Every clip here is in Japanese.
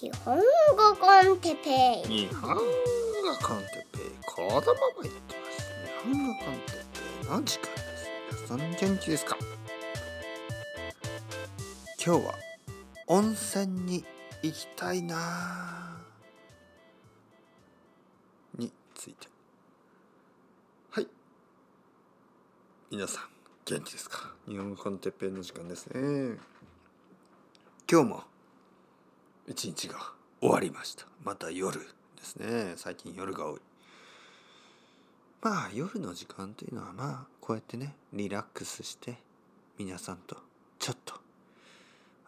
日本語 con Teppei。日本語 con Teppei。子供も言ってます日本語 con Teppei の時間です皆さん元気ですか？今日は温泉に行きたいなについて。はい。皆さん元気ですか？日本語 con Teppei の時間ですね。今日も一日が終わりました。また夜ですね。最近夜が多い。まあ夜の時間というのはまあこうやってねリラックスして皆さんとちょっと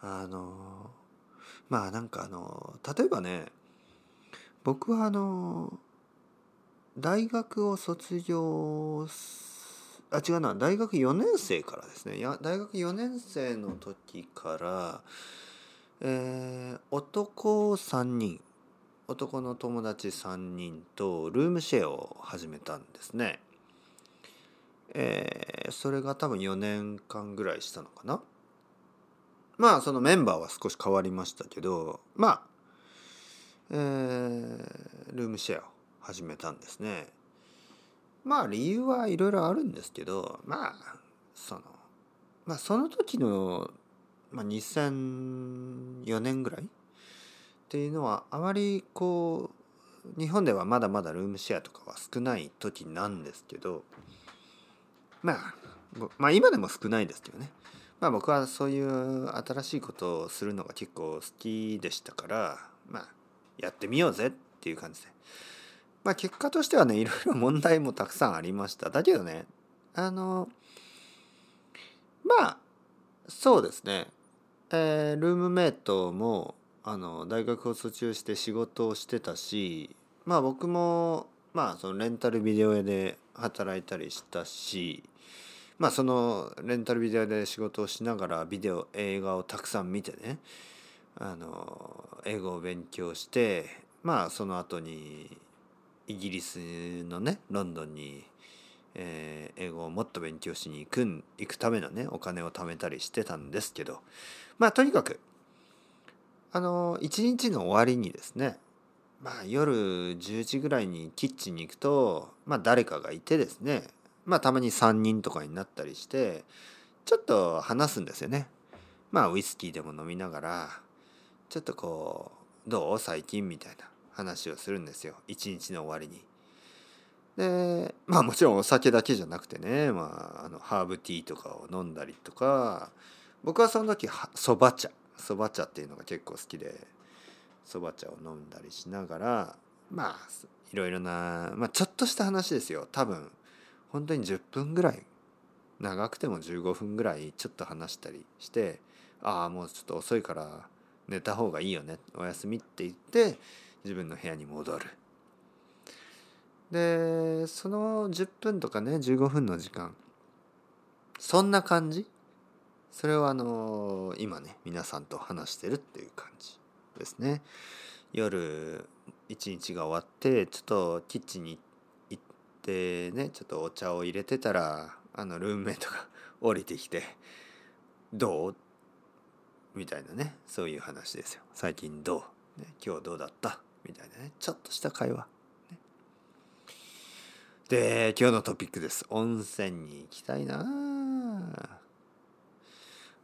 あのまあなんかあの例えばね僕はあの大学を卒業あ違うな大学4年生からですね。や大学4年生の時からえー、男3人男の友達3人とルームシェアを始めたんですね。えー、それが多分4年間ぐらいしたのかな。まあそのメンバーは少し変わりましたけどまあ、えー、ルームシェアを始めたんですね。まあ理由はいろいろあるんですけどまあそのまあその時のまあ、2004年ぐらい？っていうのはあまりこう日本ではまだまだルームシェアとかは少ない時なんですけどまあまあ今でも少ないですけどね。まあ僕はそういう新しいことをするのが結構好きでしたからまあやってみようぜっていう感じで。まあ結果としてはねいろいろ問題もたくさんありました。だけどねあのまあそうですね。えー、ルームメイトもあの大学を卒業して仕事をしてたしまあ僕もまあそのレンタルビデオ屋で働いたりしたしまあそのレンタルビデオ屋で仕事をしながらビデオ映画をたくさん見てねあの英語を勉強してまあその後にイギリスのねロンドンに、えー、英語をもっと勉強しに行く行くためのねお金を貯めたりしてたんですけどまあとにかくあの一日の終わりにですねまあ夜10時ぐらいにキッチンに行くとまあ誰かがいてですねまあたまに3人とかになったりしてちょっと話すんですよね。まあウイスキーでも飲みながらちょっとこうどう？最近？みたいな話をするんですよ一日の終わりに。でまあもちろんお酒だけじゃなくてね、まあ、あのハーブティーとかを飲んだりとか僕はその時そば茶そば茶っていうのが結構好きでそば茶を飲んだりしながらまあいろいろな、まあ、ちょっとした話ですよ多分本当に10分ぐらい長くても15分ぐらいちょっと話したりしてああもうちょっと遅いから寝た方がいいよねおやすみって言って自分の部屋に戻る。でその10分とかね15分の時間そんな感じ？それをあの今ね皆さんと話してるっていう感じですね。夜一日が終わってちょっとキッチンに行ってねちょっとお茶を入れてたらあのルームメイトが 降りてきて「どう?」みたいなねそういう話ですよ。最近どう、ね、今日どうだった？みたいなねちょっとした会話。で今日のトピックです。温泉に行きたいな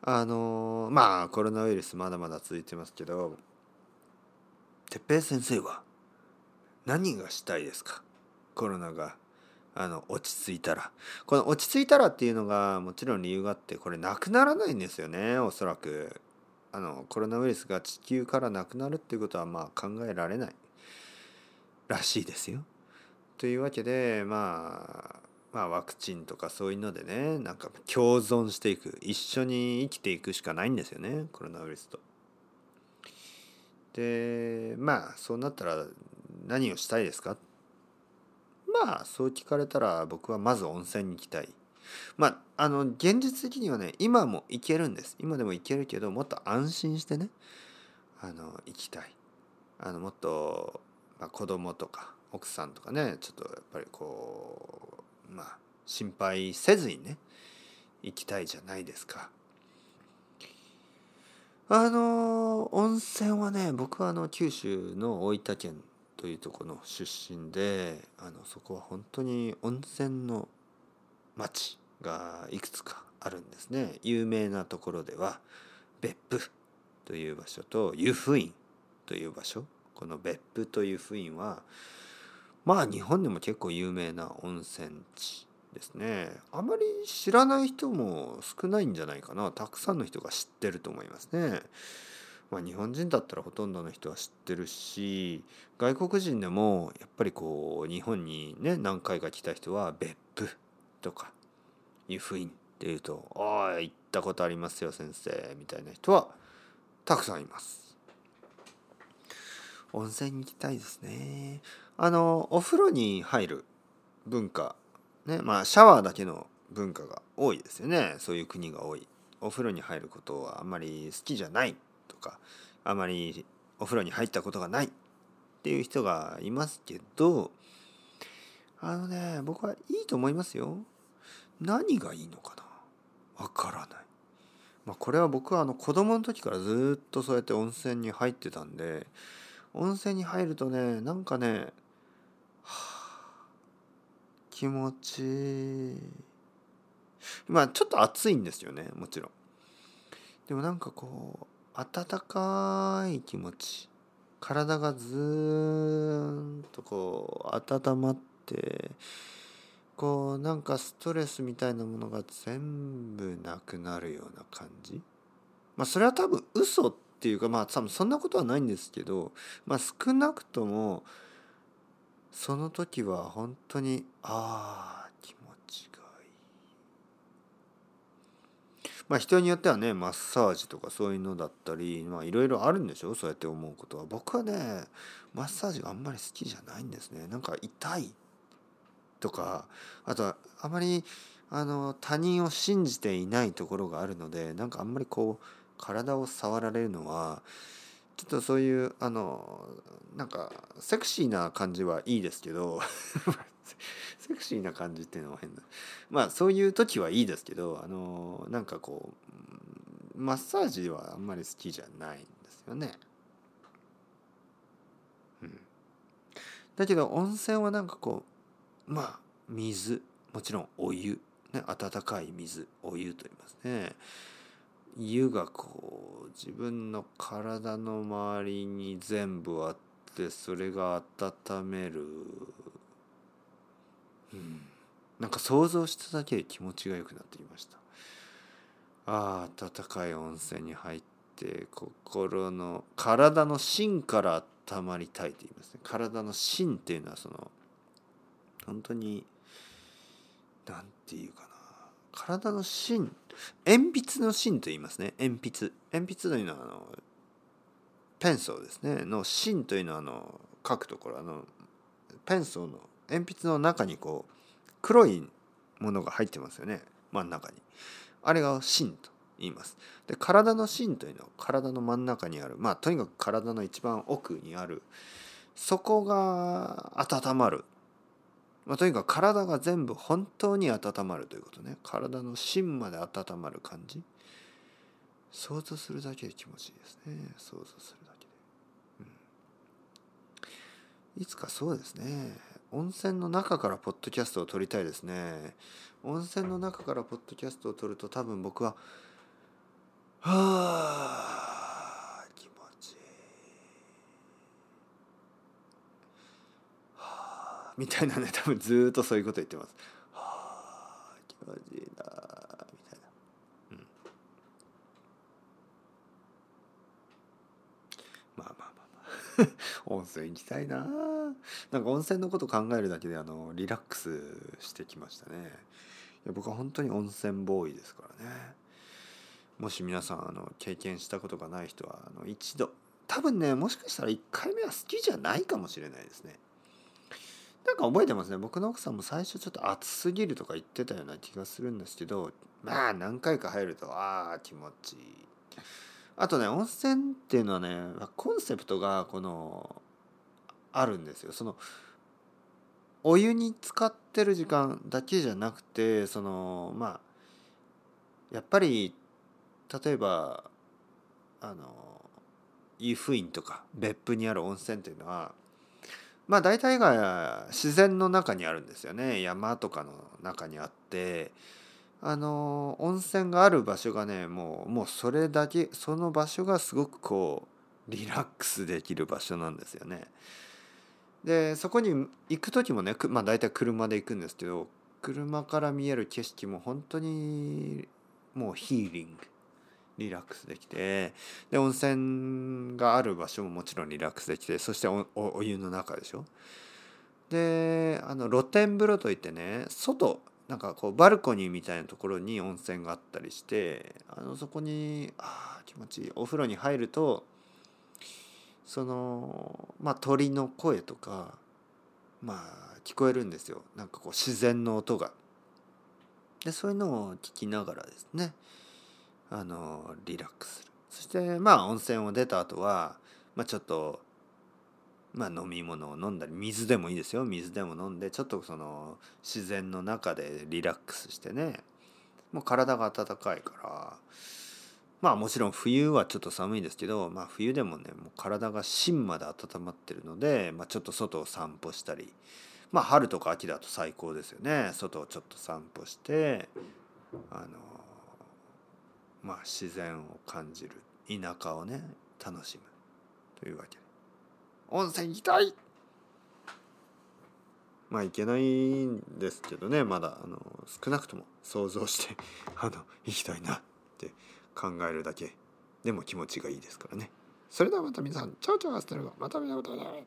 あのまあコロナウイルスまだまだ続いてますけど哲平先生は何がしたいですか？コロナがあの落ち着いたらこの落ち着いたらっていうのがもちろん理由があってこれなくならないんですよねおそらくあのコロナウイルスが地球からなくなるっていうことはまあ考えられないらしいですよ。というわけでまあまあ、ワクチンとかそういうのでねなんか共存していく一緒に生きていくしかないんですよねコロナウイルスと。でまあそうなったら何をしたいですか？まあそう聞かれたら僕はまず温泉に行きたい。まああの現実的にはね今も行けるんです今でも行けるけどもっと安心してねあの行きたい。あのもっと、まあ、子供とか奥さんとかねちょっとやっぱりこうまあ心配せずにね行きたいじゃないですか。あの温泉はね僕はあの九州の大分県というとこの出身であのそこは本当に温泉の町がいくつかあるんですね有名なところでは別府という場所と湯布院という場所この別府と湯布院はまあ日本でも結構有名な温泉地ですねあまり知らない人も少ないんじゃないかなたくさんの人が知ってると思いますね。まあ、日本人だったらほとんどの人は知ってるし外国人でもやっぱりこう日本にね何回か来た人は別府とか湯布院っていうと「ああ行ったことありますよ先生」みたいな人はたくさんいます。温泉に行きたいですね。あのお風呂に入る文化ねまあシャワーだけの文化が多いですよねそういう国が多い。お風呂に入ることはあんまり好きじゃないとかあまりお風呂に入ったことがないっていう人がいますけどあのね僕はいいと思いますよ。何がいいのかな？わからない。まあ、これは僕はあの子供の時からずっとそうやって温泉に入ってたんで温泉に入るとねなんかね、はあ、気持ちいい。まあちょっと暑いんですよねもちろん。でもなんかこう温かい気持ち。体がずーんとこう温まってこうなんかストレスみたいなものが全部なくなるような感じ。まあそれは多分嘘ってていうかまあ多分そんなことはないんですけどまあ少なくともその時は本当にああ気持ちがまあ人によってはねマッサージとかそういうのだったりまあいろいろあるんでしょ？そうやって思うことは。僕はねマッサージがあんまり好きじゃないんですね。なんか痛いとかあとはあまりあの他人を信じていないところがあるのでなんかあんまりこう体を触られるのはちょっとそういうあのなんかセクシーな感じはいいですけど セクシーな感じっていうのは変な。まあそういう時はいいですけどあのなんかこうマッサージはあんまり好きじゃないんですよね。うん、だけど温泉はなんかこうまあ水。もちろんお湯、ね、温かい水。お湯と言いますね。湯がこう自分の体の周りに全部あってそれが温める。うん、なんか想像しただけで気持ちが良くなってきました。ああ温かい温泉に入って心の体の芯から温まりたいと言いますね。体の芯っていうのはその本当に何て言うかな。体の芯鉛筆の芯と言いますね。鉛筆。鉛筆というのはあのペンソーですね。の芯というのはあの書くところあのペンソーの鉛筆の中にこう黒いものが入ってますよね。真ん中に。あれが芯と言います。で体の芯というのは体の真ん中にある。まあとにかく体の一番奥にある。そこが温まる、まあ、とにかく体が全部本当に温まるということね。体の芯まで温まる感じ。想像するだけで気持ちいいですね。想像するだけで、うん、いつかそうですね。温泉の中からポッドキャストを撮りたいですね。温泉の中からポッドキャストを撮ると多分僕ははあ気持ちいいはあみたいなね多分ずっとそういうこと言ってます。はあ気持ちいいなみたいな。うん。まあまあまあまあ。温泉行きたいななんか温泉のこと考えるだけであのリラックスしてきましたね。いや僕は本当に温泉ボーイですからね。もし皆さんあの経験したことがない人はあの一度多分ねもしかしたら1回目は好きじゃないかもしれないですね。なんか覚えてますね僕の奥さんも最初ちょっと暑すぎるとか言ってたような気がするんですけどまあ何回か入るとああ気持ちいいあとね温泉っていうのはねコンセプトがこのあるんですよ。そのお湯に浸かってる時間だけじゃなくてそのまあやっぱり例えばあの湯布院とか別府にある温泉というのはまあ大体が自然の中にあるんですよね。山とかの中にあって。あの温泉がある場所がねもうもうそれだけその場所がすごくこうリラックスできる場所なんですよね。でそこに行く時もねまあ大体車で行くんですけど車から見える景色も本当にもうヒーリング。リラックスできてで温泉がある場所ももちろんリラックスできてそしてお湯の中でしょ？であの露天風呂といってね外なんかこうバルコニーみたいなところに温泉があったりしてあのそこにあ気持ちいい。お風呂に入るとそのまあ鳥の声とかまあ聞こえるんですよ。なんかこう自然の音が。でそういうのを聞きながらですね。あのリラックスする。そしてまあ温泉を出た後は、まあ、ちょっと、まあ、飲み物を飲んだり水でもいいですよ。水でも飲んでちょっとその自然の中でリラックスしてねもう体が温かいからまあもちろん冬はちょっと寒いですけど、まあ、冬でもねもう体が芯まで温まってるので、まあ、ちょっと外を散歩したりまあ春とか秋だと最高ですよね。外をちょっと散歩してあのまあ自然を感じる。田舎をね楽しむ。というわけで。温泉行きたい！まあ行けないんですけどね。まだあの少なくとも想像して あの行きたいな。って考えるだけ。でも気持ちがいいですからね。それではまた皆さん。チャオチャオアステルまた見たことない